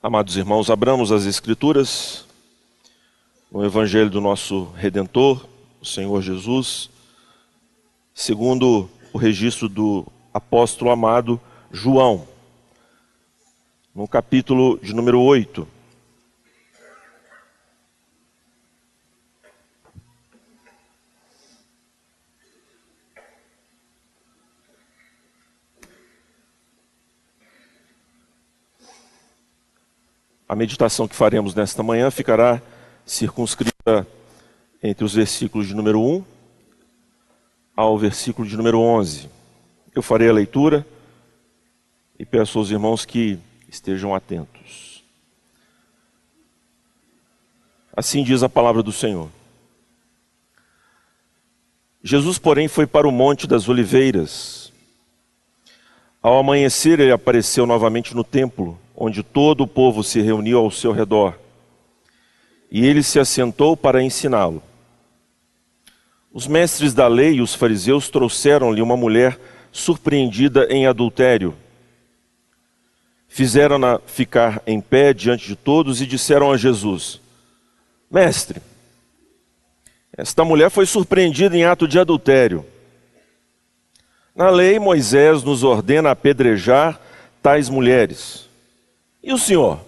Amados irmãos, abramos as Escrituras no Evangelho do nosso Redentor, o Senhor Jesus, segundo o registro do apóstolo amado João, no capítulo de número 8. A meditação que faremos nesta manhã ficará circunscrita entre os versículos de número 1 ao versículo de número 11. Eu farei a leitura e peço aos irmãos que estejam atentos. Assim diz a palavra do Senhor. Jesus, porém, foi para o Monte das Oliveiras. Ao amanhecer, ele apareceu novamente no templo onde todo o povo se reuniu ao seu redor. E ele se assentou para ensiná-lo. Os mestres da lei e os fariseus trouxeram-lhe uma mulher surpreendida em adultério. Fizeram-na ficar em pé diante de todos e disseram a Jesus: Mestre, esta mulher foi surpreendida em ato de adultério. Na lei, Moisés nos ordena apedrejar tais mulheres. E o senhor?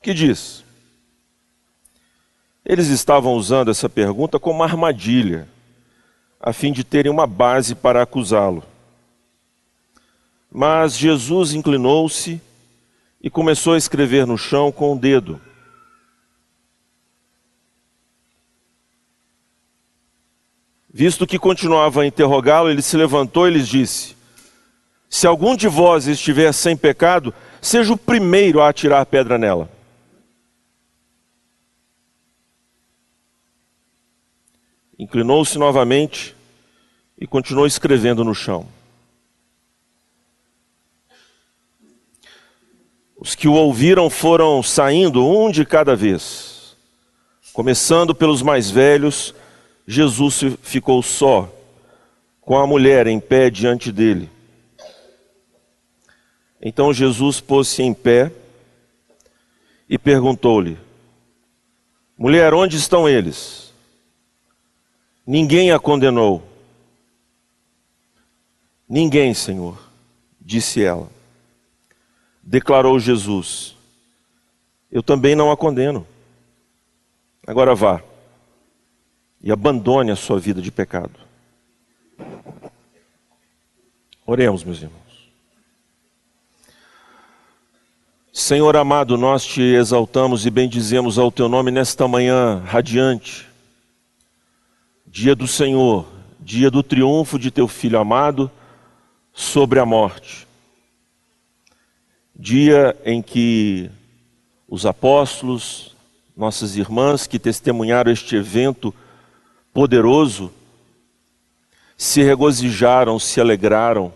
Que diz? Eles estavam usando essa pergunta como armadilha, a fim de terem uma base para acusá-lo. Mas Jesus inclinou-se e começou a escrever no chão com o dedo. Visto que continuava a interrogá-lo, ele se levantou e lhes disse: Se algum de vós estiver sem pecado, seja o primeiro a atirar pedra nela. Inclinou-se novamente e continuou escrevendo no chão. Os que o ouviram foram saindo um de cada vez. Começando pelos mais velhos, Jesus ficou só, com a mulher em pé diante dele. Então Jesus pôs-se em pé e perguntou-lhe: Mulher, onde estão eles? Ninguém a condenou. Ninguém, Senhor, disse ela. Declarou Jesus: Eu também não a condeno. Agora vá e abandone a sua vida de pecado. Oremos, meus irmãos. Senhor amado, nós te exaltamos e bendizemos ao teu nome nesta manhã radiante, dia do Senhor, dia do triunfo de teu filho amado sobre a morte, dia em que os apóstolos, nossas irmãs que testemunharam este evento poderoso, se regozijaram, se alegraram.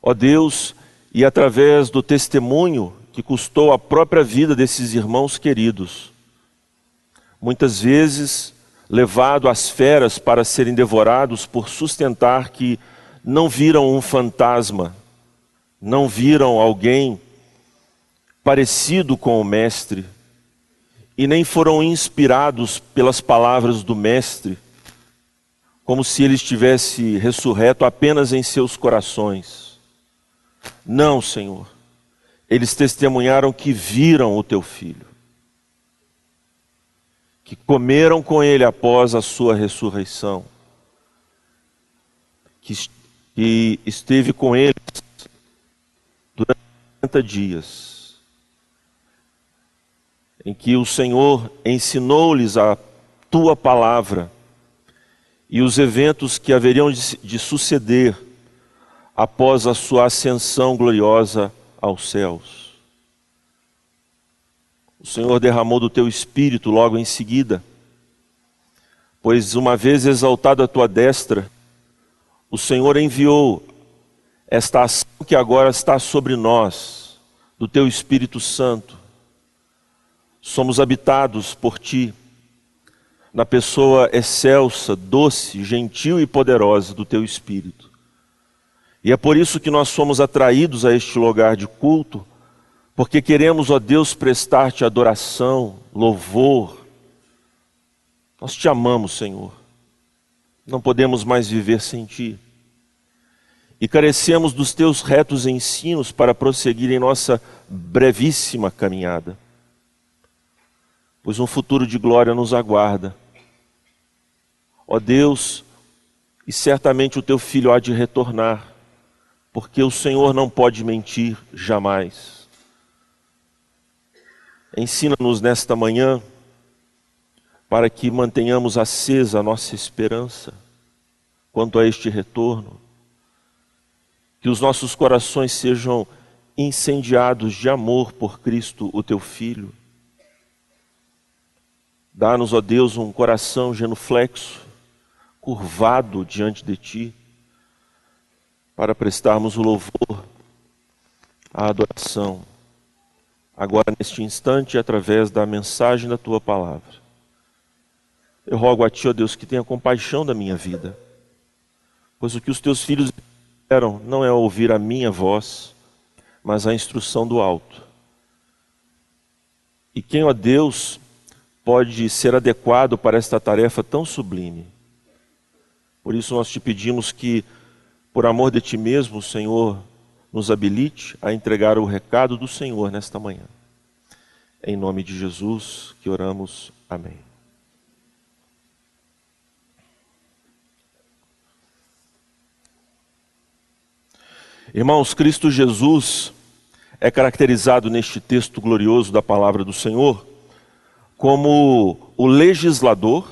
Ó Deus, e através do testemunho que custou a própria vida desses irmãos queridos. Muitas vezes levado às feras para serem devorados por sustentar que não viram um fantasma, não viram alguém parecido com o Mestre, e nem foram inspirados pelas palavras do Mestre, como se ele estivesse ressurreto apenas em seus corações. Não, Senhor. Eles testemunharam que viram o teu filho, que comeram com ele após a sua ressurreição, que, esteve com eles durante 40 dias, em que o Senhor ensinou-lhes a tua palavra e os eventos que haveriam de, de suceder após a sua ascensão gloriosa aos céus. O Senhor derramou do teu espírito logo em seguida, pois uma vez exaltada a tua destra, o Senhor enviou esta ação que agora está sobre nós, do teu Espírito Santo. Somos habitados por ti, na pessoa excelsa, doce, gentil e poderosa do teu Espírito. E é por isso que nós somos atraídos a este lugar de culto, porque queremos, ó Deus, prestar-te adoração, louvor. Nós te amamos, Senhor. Não podemos mais viver sem ti. E carecemos dos teus retos ensinos para prosseguir em nossa brevíssima caminhada. Pois um futuro de glória nos aguarda. Ó Deus, e certamente o teu filho há de retornar porque o Senhor não pode mentir jamais. Ensina-nos nesta manhã para que mantenhamos acesa a nossa esperança quanto a este retorno, que os nossos corações sejam incendiados de amor por Cristo, o teu Filho. Dá-nos, ó Deus, um coração genuflexo, curvado diante de Ti para prestarmos o louvor, a adoração, agora neste instante, através da mensagem da tua palavra. Eu rogo a ti, ó Deus, que tenha compaixão da minha vida, pois o que os teus filhos esperam não é ouvir a minha voz, mas a instrução do alto. E quem, ó Deus, pode ser adequado para esta tarefa tão sublime? Por isso nós te pedimos que por amor de ti mesmo, Senhor, nos habilite a entregar o recado do Senhor nesta manhã. Em nome de Jesus que oramos. Amém. Irmãos, Cristo Jesus é caracterizado neste texto glorioso da palavra do Senhor como o legislador,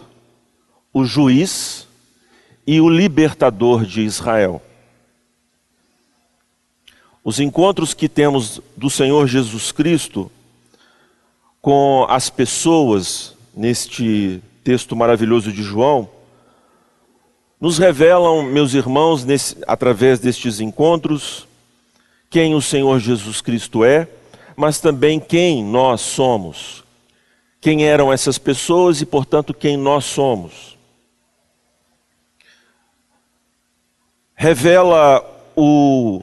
o juiz e o libertador de Israel. Os encontros que temos do Senhor Jesus Cristo com as pessoas neste texto maravilhoso de João nos revelam, meus irmãos, nesse, através destes encontros, quem o Senhor Jesus Cristo é, mas também quem nós somos. Quem eram essas pessoas e, portanto, quem nós somos. Revela o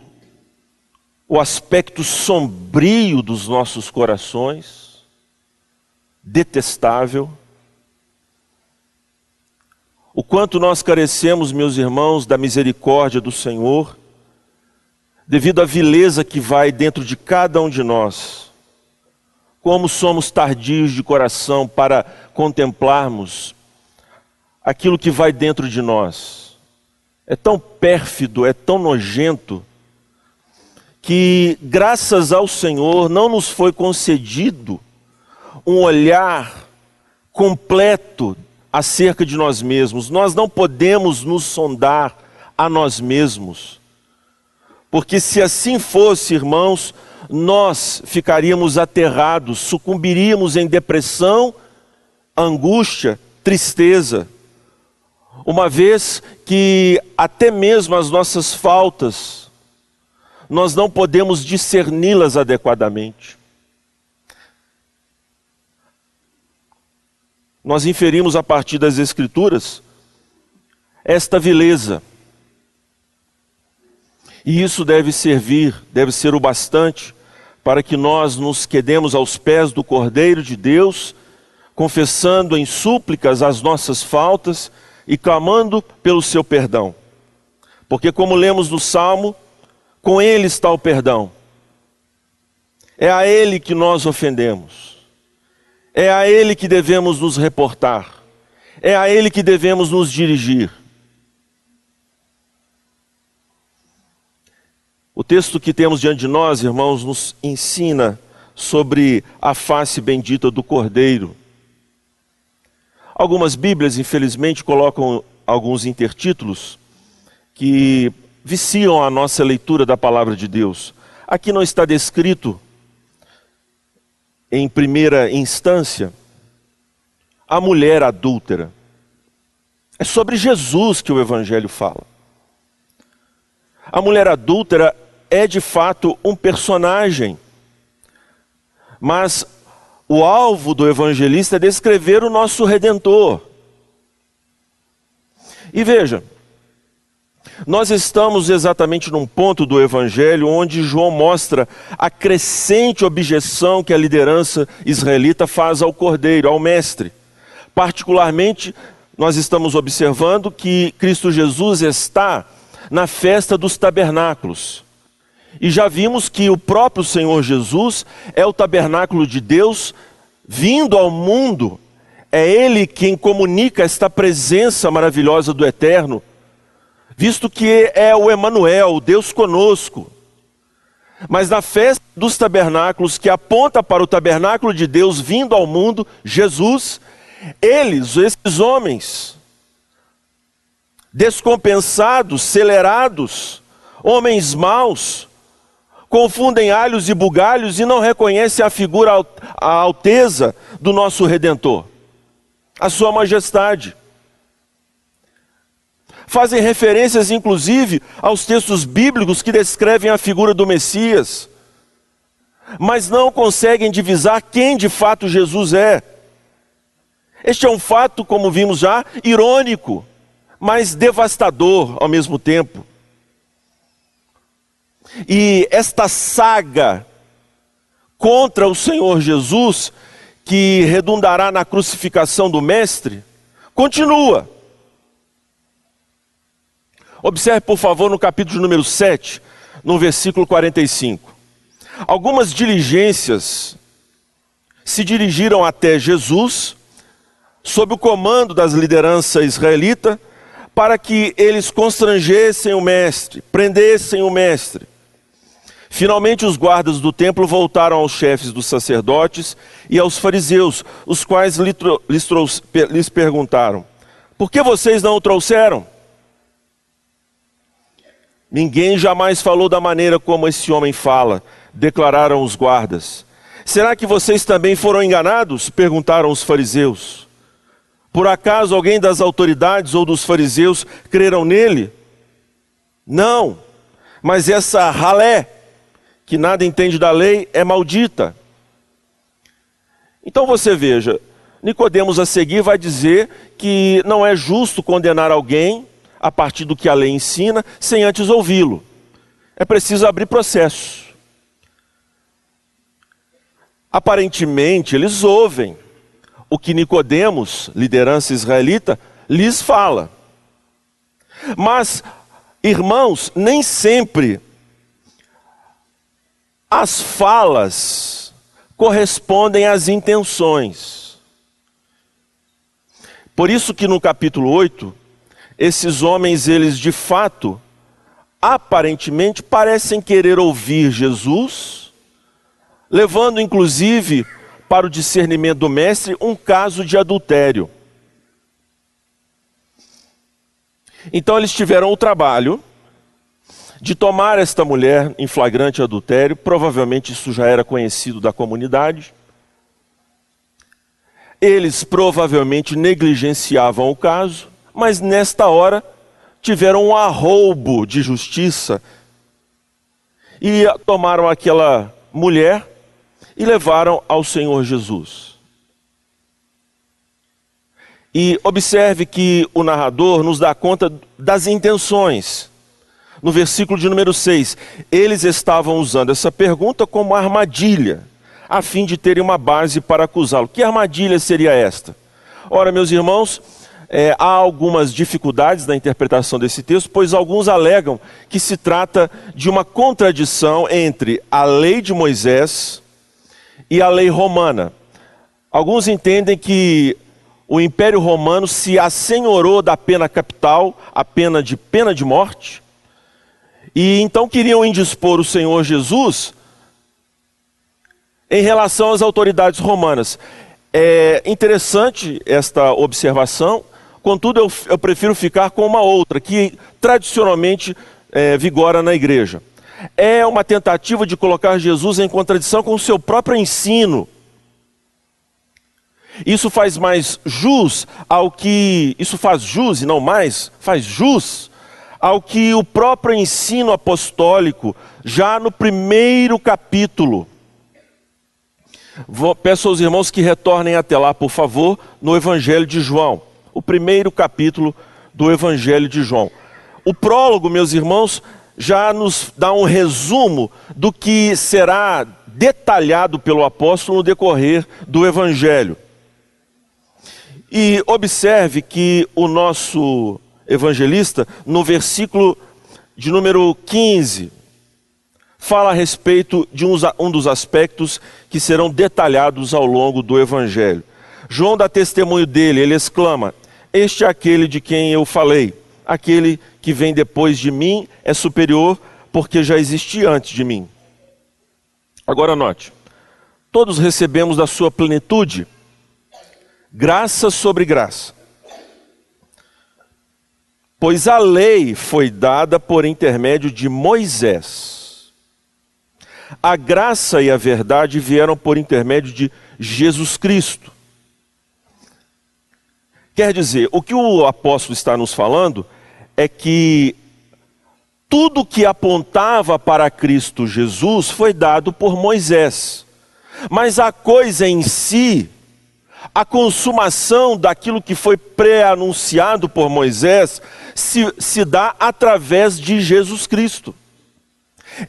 o aspecto sombrio dos nossos corações, detestável. O quanto nós carecemos, meus irmãos, da misericórdia do Senhor, devido à vileza que vai dentro de cada um de nós. Como somos tardios de coração para contemplarmos aquilo que vai dentro de nós. É tão pérfido, é tão nojento que, graças ao Senhor, não nos foi concedido um olhar completo acerca de nós mesmos. Nós não podemos nos sondar a nós mesmos. Porque se assim fosse, irmãos, nós ficaríamos aterrados, sucumbiríamos em depressão, angústia, tristeza. Uma vez que até mesmo as nossas faltas, nós não podemos discerni-las adequadamente. Nós inferimos a partir das Escrituras esta vileza. E isso deve servir, deve ser o bastante para que nós nos quedemos aos pés do Cordeiro de Deus, confessando em súplicas as nossas faltas e clamando pelo seu perdão. Porque, como lemos no Salmo, com Ele está o perdão. É a Ele que nós ofendemos. É a Ele que devemos nos reportar. É a Ele que devemos nos dirigir. O texto que temos diante de nós, irmãos, nos ensina sobre a face bendita do Cordeiro. Algumas Bíblias, infelizmente, colocam alguns intertítulos que viciam a nossa leitura da palavra de Deus. Aqui não está descrito, em primeira instância, a mulher adúltera. É sobre Jesus que o Evangelho fala. A mulher adúltera é de fato um personagem, mas o alvo do evangelista é descrever o nosso redentor. E veja, Nós estamos exatamente num ponto do Evangelho onde João mostra a crescente objeção que a liderança israelita faz ao cordeiro, ao mestre. Particularmente, nós estamos observando que Cristo Jesus está na festa dos tabernáculos. E já vimos que o próprio Senhor Jesus é o tabernáculo de Deus vindo ao mundo. É Ele quem comunica esta presença maravilhosa do Eterno visto que é o Emanuel, Deus conosco. Mas na festa dos tabernáculos, que aponta para o tabernáculo de Deus vindo ao mundo, Jesus, eles, esses homens, descompensados, acelerados, homens maus, confundem alhos e bugalhos e não reconhecem a figura, a alteza do nosso Redentor, a sua majestade fazem referências, inclusive, aos textos bíblicos que descrevem a figura do Messias, mas não conseguem divisar quem de fato Jesus é. Este é um fato, como vimos já, irônico, mas devastador ao mesmo tempo. E esta saga contra o Senhor Jesus, que redundará na crucificação do Mestre, continua. Observe, por favor, no capítulo número 7, no versículo 45. Algumas diligências se dirigiram até Jesus, sob o comando das lideranças israelitas, para que eles constrangessem o mestre, prendessem o mestre. Finalmente, os guardas do templo voltaram aos chefes dos sacerdotes e aos fariseus, os quais lhes perguntaram: Por que vocês não o trouxeram? Ninguém jamais falou da maneira como esse homem fala, declararam os guardas. Será que vocês também foram enganados? perguntaram os fariseus. Por acaso alguém das autoridades ou dos fariseus creram nele? Não, mas essa ralé, que nada entende da lei, é maldita. Então você veja, Nicodemos a seguir vai dizer que não é justo condenar alguém a partir do que a lei ensina, sem antes ouvi-lo. É preciso abrir processo. Aparentemente, eles ouvem o que Nicodemos, liderança israelita, lhes fala. Mas, irmãos, nem sempre as falas correspondem às intenções. Por isso que no capítulo 8, esses homens, eles de fato, aparentemente, parecem querer ouvir Jesus, levando inclusive para o discernimento do mestre um caso de adultério. Então eles tiveram o trabalho de tomar esta mulher em flagrante adultério, provavelmente isso já era conhecido da comunidade. Eles provavelmente negligenciavam o caso, mas nesta hora tiveram um arroubo de justiça e tomaram aquela mulher e levaram ao Senhor Jesus. E observe que o narrador nos dá conta das intenções. No versículo de número 6, eles estavam usando essa pergunta como armadilha, a fim de terem uma base para acusá-lo. Que armadilha seria esta? Ora, meus irmãos, é, há algumas dificuldades na interpretação desse texto, pois alguns alegam que se trata de uma contradição entre a lei de Moisés e a lei romana. Alguns entendem que o Império Romano se assenhorou da pena capital, a pena de pena de morte, e então queriam indispor o Senhor Jesus em relação às autoridades romanas. É interessante esta observação, Contudo, eu, eu prefiro ficar com uma outra, que tradicionalmente é, vigora na igreja. É uma tentativa de colocar Jesus em contradição com o seu próprio ensino. Isso faz mais jus ao que. Isso faz jus e não mais, faz jus ao que o próprio ensino apostólico, já no primeiro capítulo. Vou, peço aos irmãos que retornem até lá, por favor, no Evangelho de João o primeiro capítulo do Evangelho de João. o prólogo, meus irmãos, já nos dá um resumo do que será detalhado pelo apóstolo no decorrer do evangelho. E observe que o nosso evangelista, no versículo de número 15, fala a respeito de um dos aspectos que serão detalhados ao longo do evangelho. João dá testemunho dele, ele exclama: Este é aquele de quem eu falei, aquele que vem depois de mim é superior, porque já existia antes de mim. Agora note: todos recebemos da sua plenitude graça sobre graça. Pois a lei foi dada por intermédio de Moisés. A graça e a verdade vieram por intermédio de Jesus Cristo. Quer dizer, o que o apóstolo está nos falando é que tudo que apontava para Cristo Jesus foi dado por Moisés. Mas a coisa em si, a consumação daquilo que foi pré-anunciado por Moisés, se, se dá através de Jesus Cristo.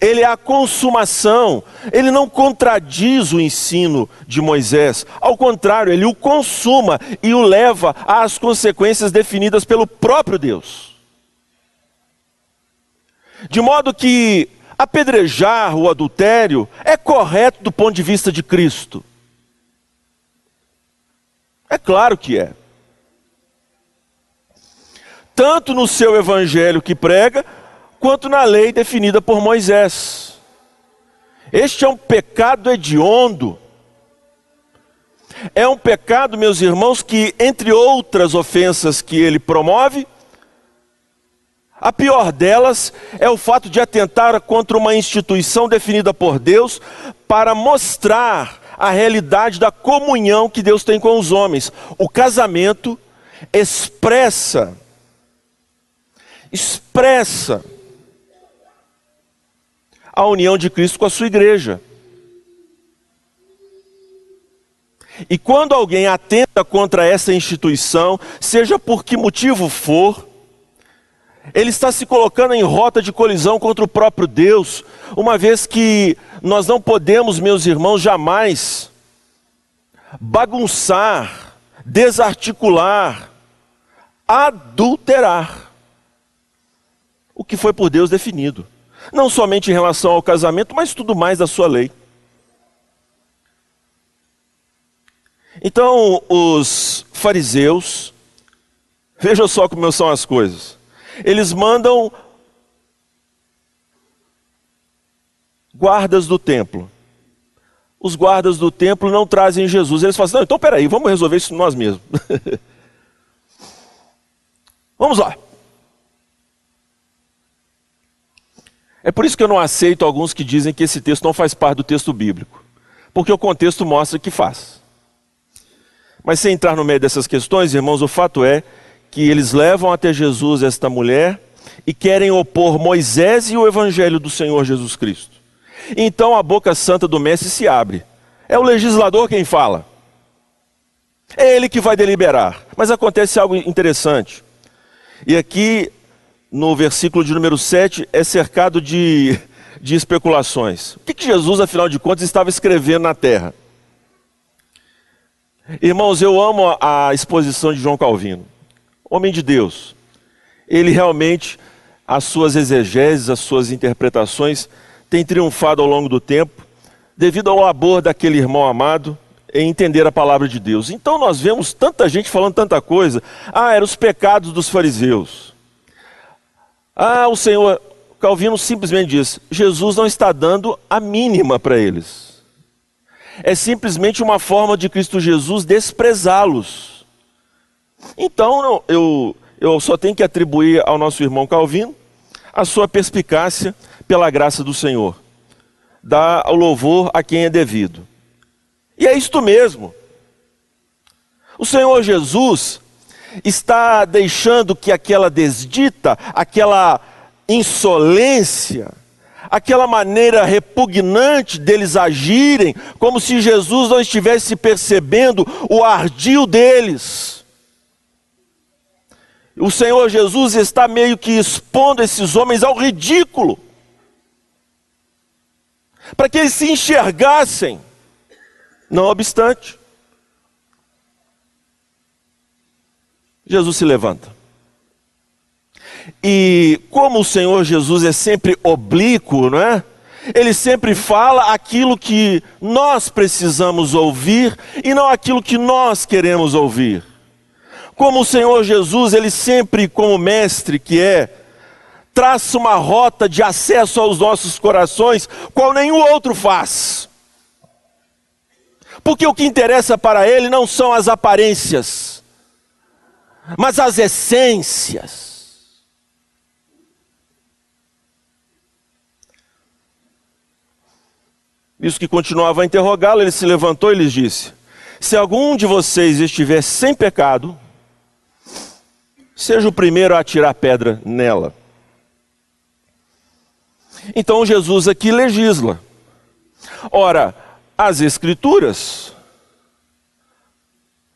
Ele é a consumação, ele não contradiz o ensino de Moisés, ao contrário, ele o consuma e o leva às consequências definidas pelo próprio Deus. De modo que apedrejar o adultério é correto do ponto de vista de Cristo. É claro que é. Tanto no seu evangelho que prega, quanto na lei definida por Moisés. Este é um pecado hediondo. É um pecado, meus irmãos, que, entre outras ofensas que ele promove, a pior delas é o fato de atentar contra uma instituição definida por Deus para mostrar a realidade da comunhão que Deus tem com os homens. O casamento expressa, expressa a união de Cristo com a sua igreja. E quando alguém atenta contra essa instituição, seja por que motivo for, ele está se colocando em rota de colisão contra o próprio Deus, uma vez que nós não podemos, meus irmãos, jamais bagunçar, desarticular, adulterar o que foi por Deus definido. Não somente em relação ao casamento, mas tudo mais da sua lei. Então, os fariseus, vejam só como são as coisas eles mandam guardas do templo. Os guardas do templo não trazem Jesus. Eles falam assim, não, então peraí, vamos resolver isso nós mesmos. vamos lá. É por isso que eu não aceito alguns que dizem que esse texto não faz parte do texto bíblico. Porque o contexto mostra que faz. Mas sem entrar no meio dessas questões, irmãos, o fato é que eles levam até Jesus esta mulher e querem opor Moisés e o evangelho do Senhor Jesus Cristo. Então a boca santa do mestre se abre. É o legislador quem fala. É ele que vai deliberar. Mas acontece algo interessante. E aqui, no versículo de número 7, é cercado de, de especulações. O que, que Jesus, afinal de contas, estava escrevendo na terra? Irmãos, eu amo a exposição de João Calvino homem de Deus, ele realmente, as suas exegeses, as suas interpretações, têm triunfado ao longo do tempo, devido ao labor daquele irmão amado em entender a palavra de Deus. Então nós vemos tanta gente falando tanta coisa. Ah, eram os pecados dos fariseus. Ah, o Senhor, Calvino simplesmente diz: Jesus não está dando a mínima para eles. É simplesmente uma forma de Cristo Jesus desprezá-los. Então eu, eu só tenho que atribuir ao nosso irmão Calvino a sua perspicácia pela graça do Senhor. Dá o louvor a quem é devido. E é isto mesmo. O Senhor Jesus está deixando que aquela desdita, aquela insolência, aquela maneira repugnante deles agirem, como se Jesus não estivesse percebendo o ardil deles O Senhor Jesus está meio que expondo esses homens ao ridículo, para que eles se enxergassem. Não obstante, Jesus se levanta. E como o Senhor Jesus é sempre oblíquo, não é? Ele sempre fala aquilo que nós precisamos ouvir e não aquilo que nós queremos ouvir. Como o Senhor Jesus, ele sempre, como mestre que é, traça uma rota de acesso aos nossos corações, qual nenhum outro faz. Porque o que interessa para ele não são as aparências, mas as essências. Isso que continuava a interrogá-lo, ele se levantou e lhes disse: Se algum de vocês estiver sem pecado, seja o primeiro a atirar pedra nela. Então Jesus aqui legisla. Ora, as Escrituras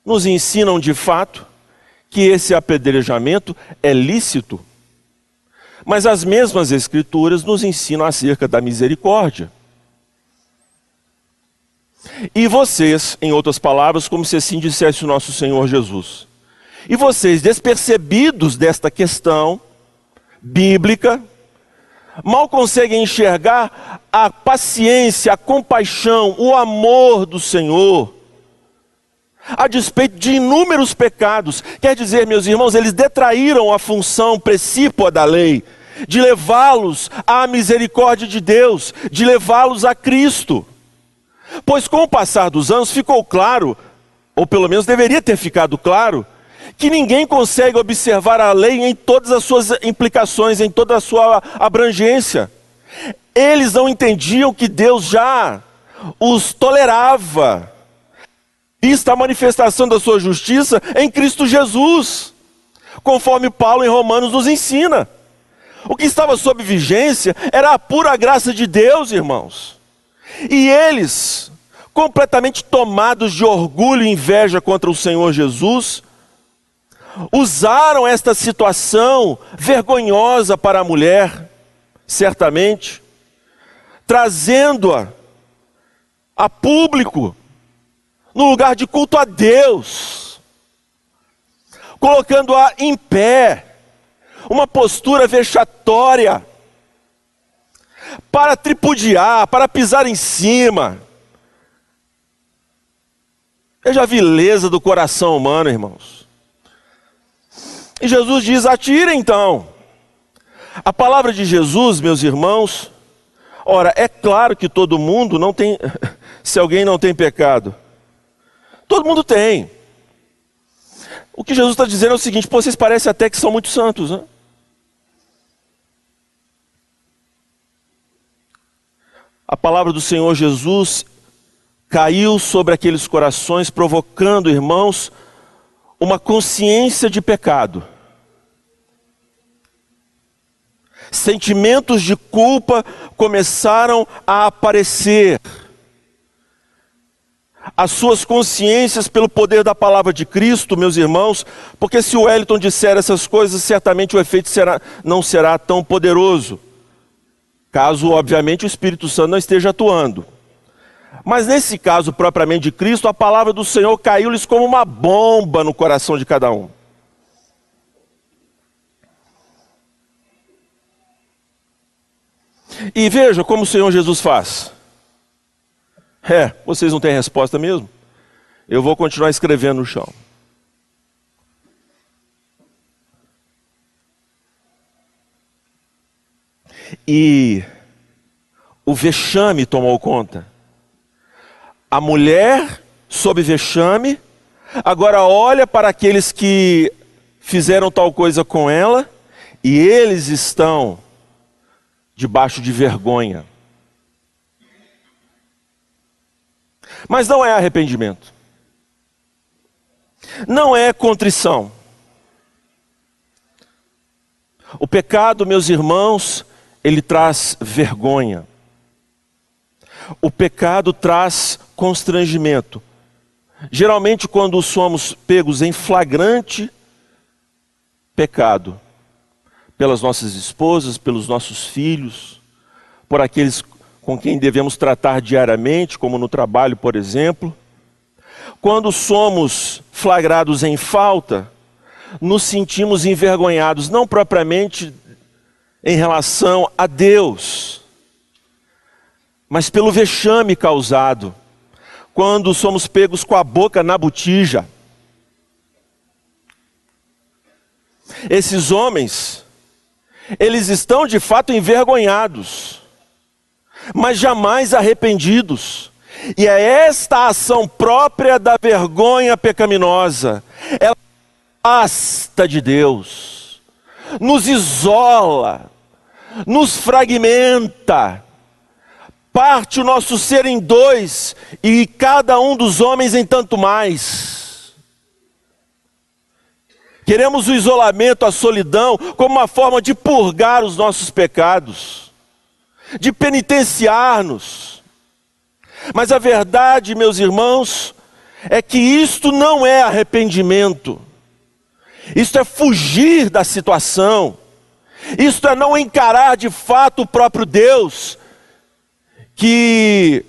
nos ensinam de fato que esse apedrejamento é lícito. Mas as mesmas Escrituras nos ensinam acerca da misericórdia. E vocês, em outras palavras, como se assim dissesse o nosso Senhor Jesus. E vocês, despercebidos desta questão bíblica, mal conseguem enxergar a paciência, a compaixão, o amor do Senhor, a despeito de inúmeros pecados. Quer dizer, meus irmãos, eles detraíram a função precípua da lei, de levá-los à misericórdia de Deus, de levá-los a Cristo. Pois com o passar dos anos ficou claro, ou pelo menos deveria ter ficado claro, que ninguém consegue observar a lei em todas as suas implicações, em toda a sua abrangência. Eles não entendiam que Deus já os tolerava, vista a manifestação da sua justiça em Cristo Jesus, conforme Paulo em Romanos nos ensina. O que estava sob vigência era a pura graça de Deus, irmãos. E eles, completamente tomados de orgulho e inveja contra o Senhor Jesus, usaram esta situação vergonhosa para a mulher, certamente, trazendo-a a público, no lugar de culto a Deus, colocando-a em pé, uma postura vexatória, para tripudiar, para pisar em cima. Veja a vileza do coração humano, irmãos. E Jesus diz: atire então. A palavra de Jesus, meus irmãos, ora, é claro que todo mundo não tem, se alguém não tem pecado, todo mundo tem. O que Jesus está dizendo é o seguinte: vocês parecem até que são muito santos, né? a palavra do Senhor Jesus caiu sobre aqueles corações, provocando, irmãos, uma consciência de pecado. Sentimentos de culpa começaram a aparecer. As suas consciências pelo poder da palavra de Cristo, meus irmãos, porque se o Wellington disser essas coisas, certamente o efeito será, não será tão poderoso caso, obviamente, o Espírito Santo não esteja atuando. Mas nesse caso propriamente de Cristo, a palavra do Senhor caiu-lhes como uma bomba no coração de cada um. E veja como o Senhor Jesus faz. É, vocês não têm resposta mesmo? Eu vou continuar escrevendo no chão. E o vexame tomou conta. A mulher, sob vexame, agora olha para aqueles que fizeram tal coisa com ela e eles estão debaixo de vergonha. Mas não é arrependimento. Não é contrição. O pecado, meus irmãos, ele traz vergonha. O pecado traz constrangimento. Geralmente, quando somos pegos em flagrante pecado pelas nossas esposas, pelos nossos filhos, por aqueles com quem devemos tratar diariamente, como no trabalho, por exemplo. Quando somos flagrados em falta, nos sentimos envergonhados, não propriamente em relação a Deus, mas pelo vexame causado, quando somos pegos com a boca na botija. Esses homens, eles estão de fato envergonhados, mas jamais arrependidos. E é esta ação própria da vergonha pecaminosa, ela afasta de Deus, nos isola, nos fragmenta, parte o nosso ser em dois e cada um dos homens em tanto mais. Queremos o isolamento, a solidão, como uma forma de purgar os nossos pecados, de penitenciar-nos. Mas a verdade, meus irmãos, é que isto não é arrependimento, isto é fugir da situação, isto é não encarar de fato o próprio Deus, que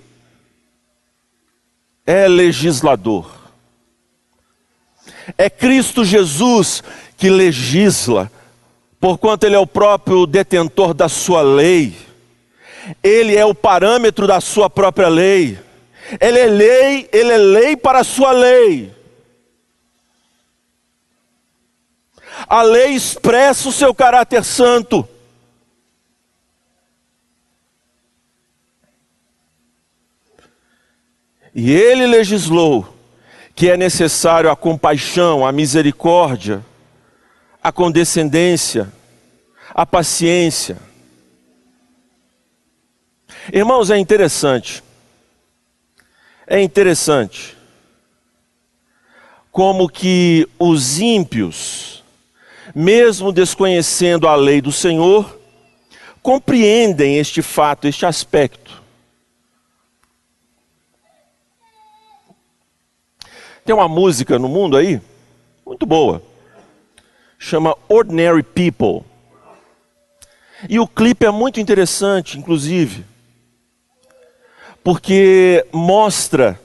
é legislador. É Cristo Jesus que legisla, porquanto Ele é o próprio detentor da sua lei, Ele é o parâmetro da sua própria lei, Ele é lei, Ele é lei para a sua lei. A lei expressa o seu caráter santo. E ele legislou que é necessário a compaixão, a misericórdia, a condescendência, a paciência. Irmãos, é interessante, é interessante como que os ímpios, mesmo desconhecendo a lei do Senhor, compreendem este fato, este aspecto. Tem uma música no mundo aí, muito boa, chama Ordinary People. E o clipe é muito interessante, inclusive, porque mostra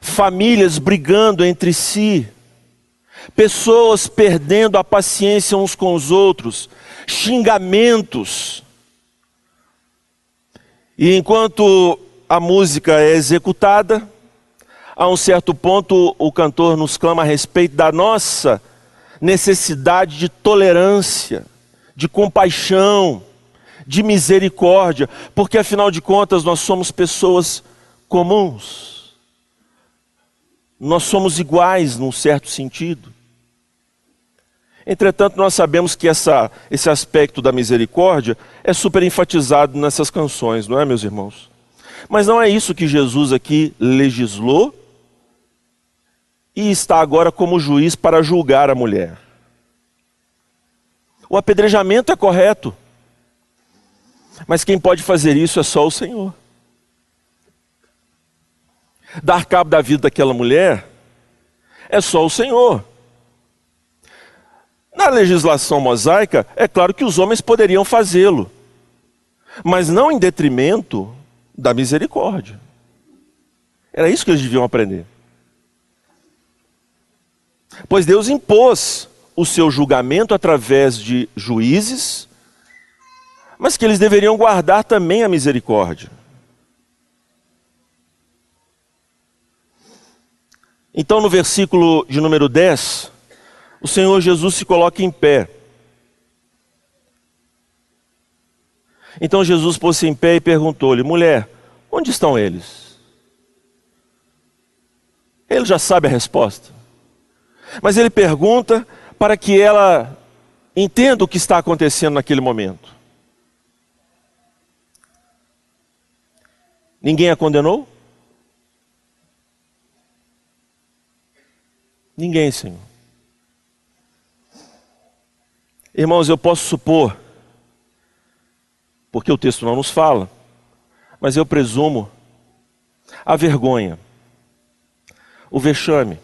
famílias brigando entre si, pessoas perdendo a paciência uns com os outros, xingamentos. E enquanto a música é executada, a um certo ponto, o cantor nos clama a respeito da nossa necessidade de tolerância, de compaixão, de misericórdia, porque afinal de contas nós somos pessoas comuns. Nós somos iguais num certo sentido. Entretanto, nós sabemos que essa, esse aspecto da misericórdia é super enfatizado nessas canções, não é, meus irmãos? Mas não é isso que Jesus aqui legislou e está agora como juiz para julgar a mulher. O apedrejamento é correto, mas quem pode fazer isso é só o Senhor. Dar cabo da vida daquela mulher é só o Senhor. Na legislação mosaica, é claro que os homens poderiam fazê-lo, mas não em detrimento da misericórdia. Era isso que eles deviam aprender. Pois Deus impôs o seu julgamento através de juízes, mas que eles deveriam guardar também a misericórdia. Então, no versículo de número 10, o Senhor Jesus se coloca em pé. Então Jesus pôs-se em pé e perguntou-lhe: mulher, onde estão eles? Ele já sabe a resposta. Mas ele pergunta para que ela entenda o que está acontecendo naquele momento. Ninguém a condenou? Ninguém, Senhor. Irmãos, eu posso supor, porque o texto não nos fala, mas eu presumo a vergonha, o vexame,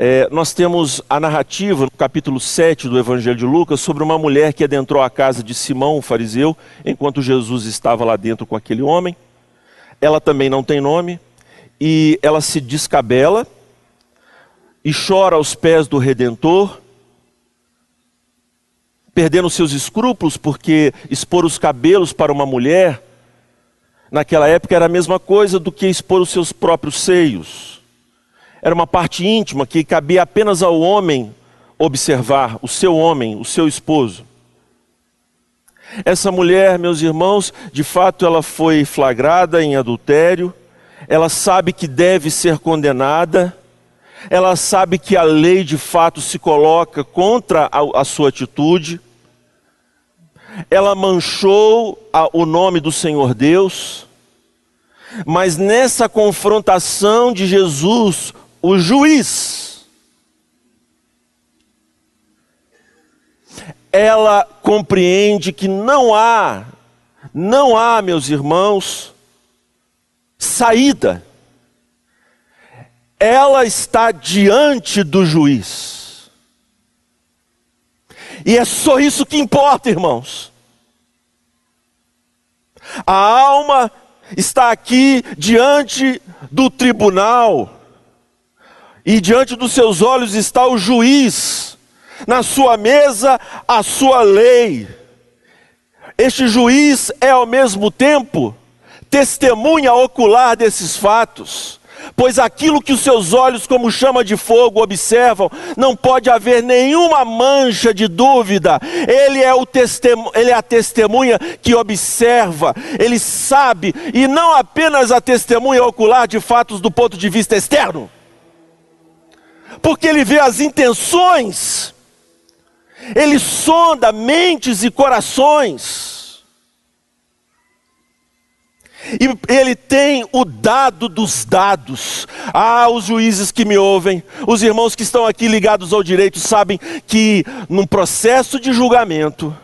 é, nós temos a narrativa, no capítulo 7 do Evangelho de Lucas, sobre uma mulher que adentrou a casa de Simão, o fariseu, enquanto Jesus estava lá dentro com aquele homem. Ela também não tem nome, e ela se descabela e chora aos pés do Redentor, perdendo seus escrúpulos, porque expor os cabelos para uma mulher, naquela época era a mesma coisa do que expor os seus próprios seios. Era uma parte íntima que cabia apenas ao homem observar, o seu homem, o seu esposo. Essa mulher, meus irmãos, de fato ela foi flagrada em adultério, ela sabe que deve ser condenada, ela sabe que a lei de fato se coloca contra a, a sua atitude, ela manchou a, o nome do Senhor Deus, mas nessa confrontação de Jesus, o juiz, ela compreende que não há, não há, meus irmãos, saída. Ela está diante do juiz. E é só isso que importa, irmãos. A alma está aqui diante do tribunal, e diante dos seus olhos está o juiz, na sua mesa a sua lei. Este juiz é ao mesmo tempo testemunha ocular desses fatos pois aquilo que os seus olhos, como chama de fogo, observam, não pode haver nenhuma mancha de dúvida. Ele é, o ele é a testemunha que observa, ele sabe, e não apenas a testemunha ocular de fatos do ponto de vista externo, porque ele vê as intenções, ele sonda mentes e corações. E ele tem o dado dos dados. Ah, os juízes que me ouvem, os irmãos que estão aqui ligados ao direito, sabem que num processo de julgamento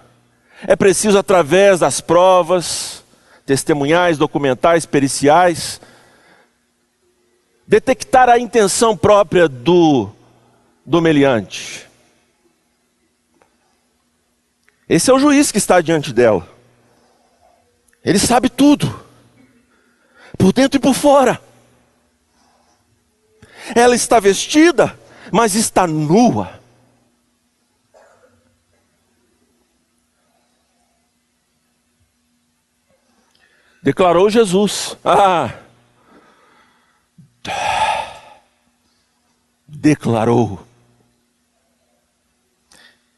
é preciso, através das provas, testemunhais, documentais, periciais, detectar a intenção própria do, do meliante. Esse é o juiz que está diante dela. Ele sabe tudo por dentro e por fora. Ela está vestida, mas está nua. Declarou Jesus. Ah! Declarou.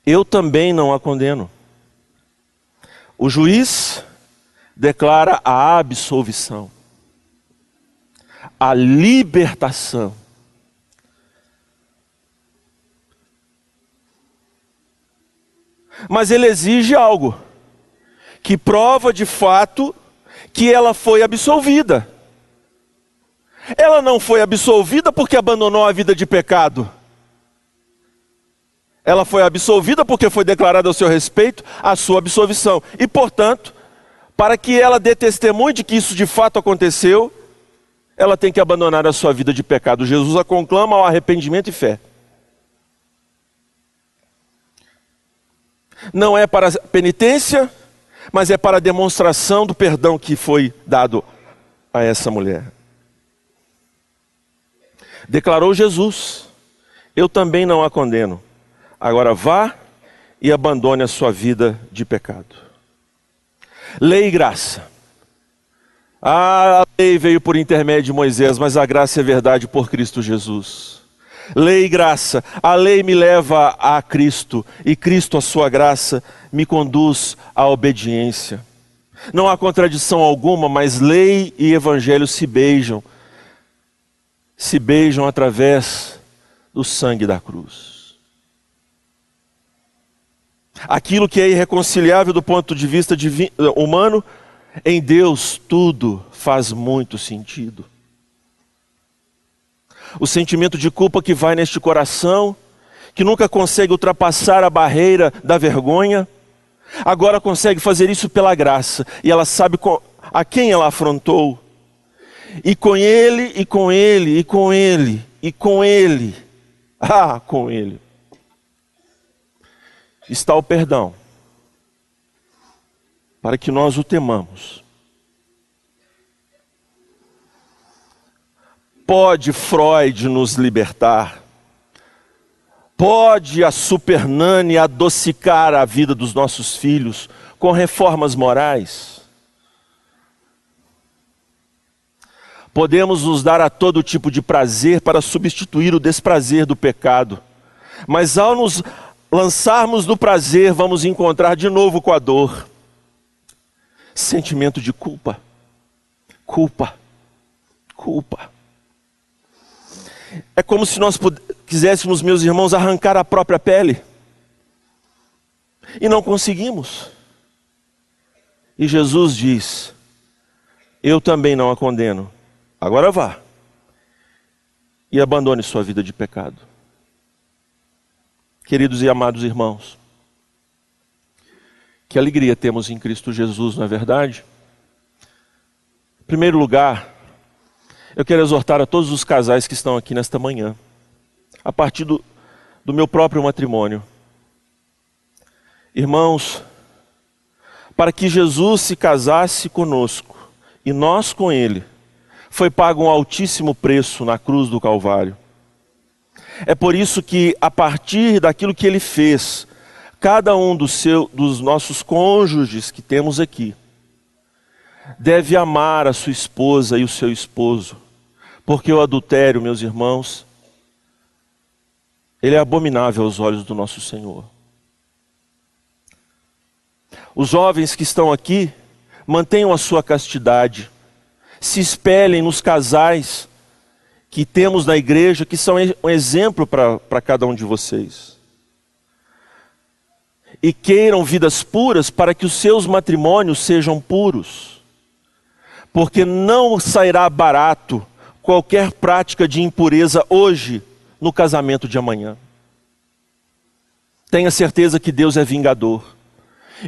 Eu também não a condeno. O juiz declara a absolvição a libertação. Mas ele exige algo que prova de fato que ela foi absolvida. Ela não foi absolvida porque abandonou a vida de pecado. Ela foi absolvida porque foi declarada ao seu respeito a sua absolvição. E, portanto, para que ela dê testemunho de que isso de fato aconteceu, ela tem que abandonar a sua vida de pecado. Jesus a conclama ao arrependimento e fé. Não é para penitência, mas é para demonstração do perdão que foi dado a essa mulher. Declarou Jesus: Eu também não a condeno. Agora vá e abandone a sua vida de pecado. Lei e graça a lei veio por intermédio de Moisés, mas a graça é verdade por Cristo Jesus. Lei e graça, a lei me leva a Cristo e Cristo, a sua graça, me conduz à obediência. Não há contradição alguma, mas lei e evangelho se beijam, se beijam através do sangue da cruz. Aquilo que é irreconciliável do ponto de vista humano, em Deus tudo faz muito sentido. O sentimento de culpa que vai neste coração, que nunca consegue ultrapassar a barreira da vergonha, agora consegue fazer isso pela graça, e ela sabe a quem ela afrontou. E com ele, e com ele, e com ele, e com ele, Ah, com Ele está o perdão, para que nós o temamos. Pode Freud nos libertar? Pode a Supernani adocicar a vida dos nossos filhos com reformas morais? Podemos nos dar a todo tipo de prazer para substituir o desprazer do pecado, mas ao nos lançarmos no prazer, vamos encontrar de novo com a dor. Sentimento de culpa, culpa, culpa. É como se nós quiséssemos, meus irmãos, arrancar a própria pele. E não conseguimos. E Jesus diz: Eu também não a condeno. Agora vá. E abandone sua vida de pecado. Queridos e amados irmãos, que alegria temos em Cristo Jesus, não é verdade? Em primeiro lugar, eu quero exortar a todos os casais que estão aqui nesta manhã, a partir do, do meu próprio matrimônio. Irmãos, para que Jesus se casasse conosco e nós com Ele, foi pago um altíssimo preço na cruz do Calvário. É por isso que, a partir daquilo que Ele fez, cada um do seu, dos nossos cônjuges que temos aqui, deve amar a sua esposa e o seu esposo porque o adultério, meus irmãos, ele é abominável aos olhos do nosso Senhor. Os jovens que estão aqui, mantenham a sua castidade, se espelhem nos casais que temos na igreja, que são um exemplo para cada um de vocês. E queiram vidas puras para que os seus matrimônios sejam puros, porque não sairá barato qualquer prática de impureza hoje no casamento de amanhã. Tenha certeza que Deus é vingador.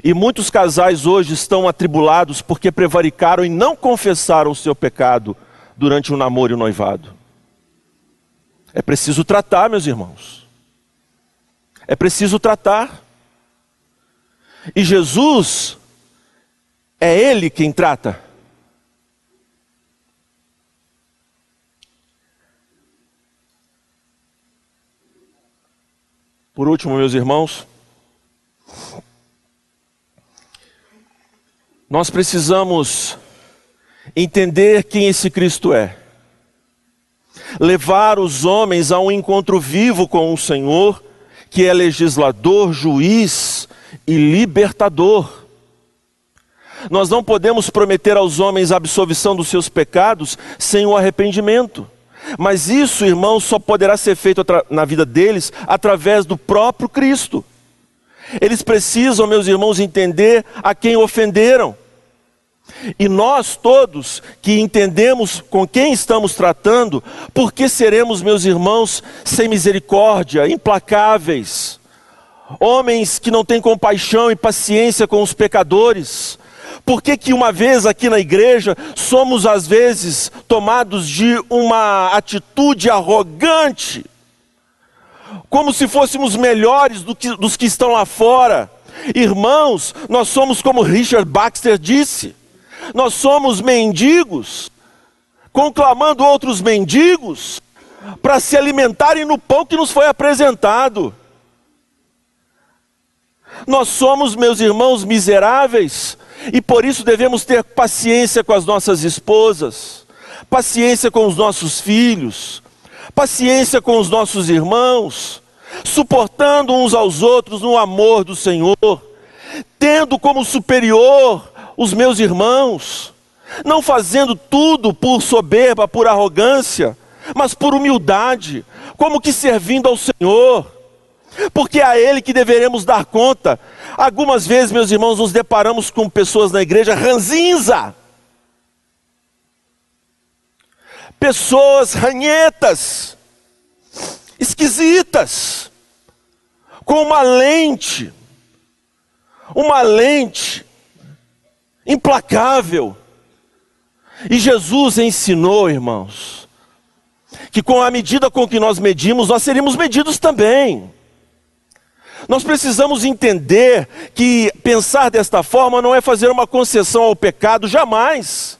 E muitos casais hoje estão atribulados porque prevaricaram e não confessaram o seu pecado durante o namoro e o noivado. É preciso tratar, meus irmãos. É preciso tratar. E Jesus, é Ele quem trata. Por último, meus irmãos, nós precisamos entender quem esse Cristo é, levar os homens a um encontro vivo com o Senhor, que é legislador, juiz e libertador. Nós não podemos prometer aos homens a absolvição dos seus pecados sem o arrependimento. Mas isso, irmãos, só poderá ser feito na vida deles através do próprio Cristo. Eles precisam, meus irmãos, entender a quem ofenderam. E nós todos que entendemos com quem estamos tratando, porque seremos, meus irmãos, sem misericórdia, implacáveis, homens que não têm compaixão e paciência com os pecadores, por que, que uma vez aqui na igreja somos às vezes tomados de uma atitude arrogante, como se fôssemos melhores do que, dos que estão lá fora? Irmãos, nós somos como Richard Baxter disse, nós somos mendigos, conclamando outros mendigos para se alimentarem no pão que nos foi apresentado. Nós somos, meus irmãos, miseráveis, e por isso devemos ter paciência com as nossas esposas, paciência com os nossos filhos, paciência com os nossos irmãos, suportando uns aos outros no amor do Senhor, tendo como superior os meus irmãos, não fazendo tudo por soberba, por arrogância, mas por humildade, como que servindo ao Senhor porque é a Ele que deveremos dar conta. Algumas vezes, meus irmãos, nos deparamos com pessoas na igreja ranzinza, pessoas ranhetas, esquisitas, com uma lente, uma lente implacável. E Jesus ensinou, irmãos, que com a medida com que nós medimos, nós seremos medidos também. Nós precisamos entender que pensar desta forma não é fazer uma concessão ao pecado, jamais.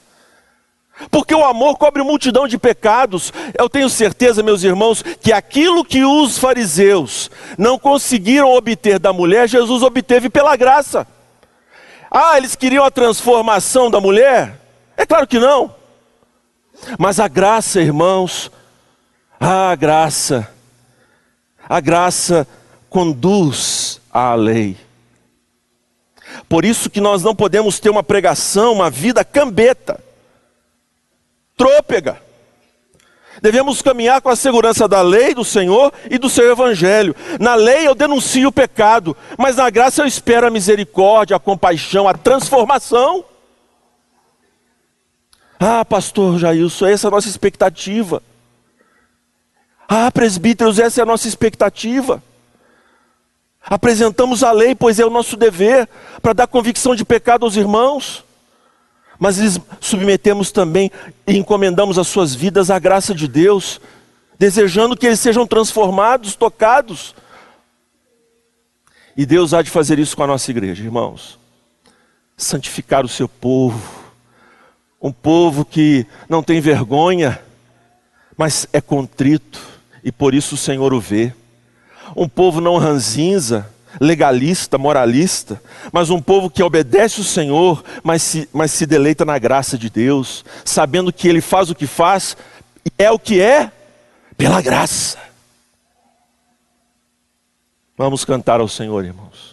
Porque o amor cobre multidão de pecados. Eu tenho certeza, meus irmãos, que aquilo que os fariseus não conseguiram obter da mulher, Jesus obteve pela graça. Ah, eles queriam a transformação da mulher? É claro que não. Mas a graça, irmãos, a graça, a graça conduz à lei. Por isso que nós não podemos ter uma pregação, uma vida cambeta, trôpega. Devemos caminhar com a segurança da lei do Senhor e do seu evangelho. Na lei eu denuncio o pecado, mas na graça eu espero a misericórdia, a compaixão, a transformação. Ah, pastor Jailson, essa é a nossa expectativa. Ah, presbíteros, essa é a nossa expectativa. Apresentamos a lei, pois é o nosso dever, para dar convicção de pecado aos irmãos. Mas lhes submetemos também e encomendamos as suas vidas à graça de Deus, desejando que eles sejam transformados, tocados. E Deus há de fazer isso com a nossa igreja, irmãos. Santificar o seu povo, um povo que não tem vergonha, mas é contrito e por isso o Senhor o vê. Um povo não ranzinza, legalista, moralista, mas um povo que obedece o Senhor, mas se, mas se deleita na graça de Deus, sabendo que Ele faz o que faz, e é o que é, pela graça. Vamos cantar ao Senhor, irmãos.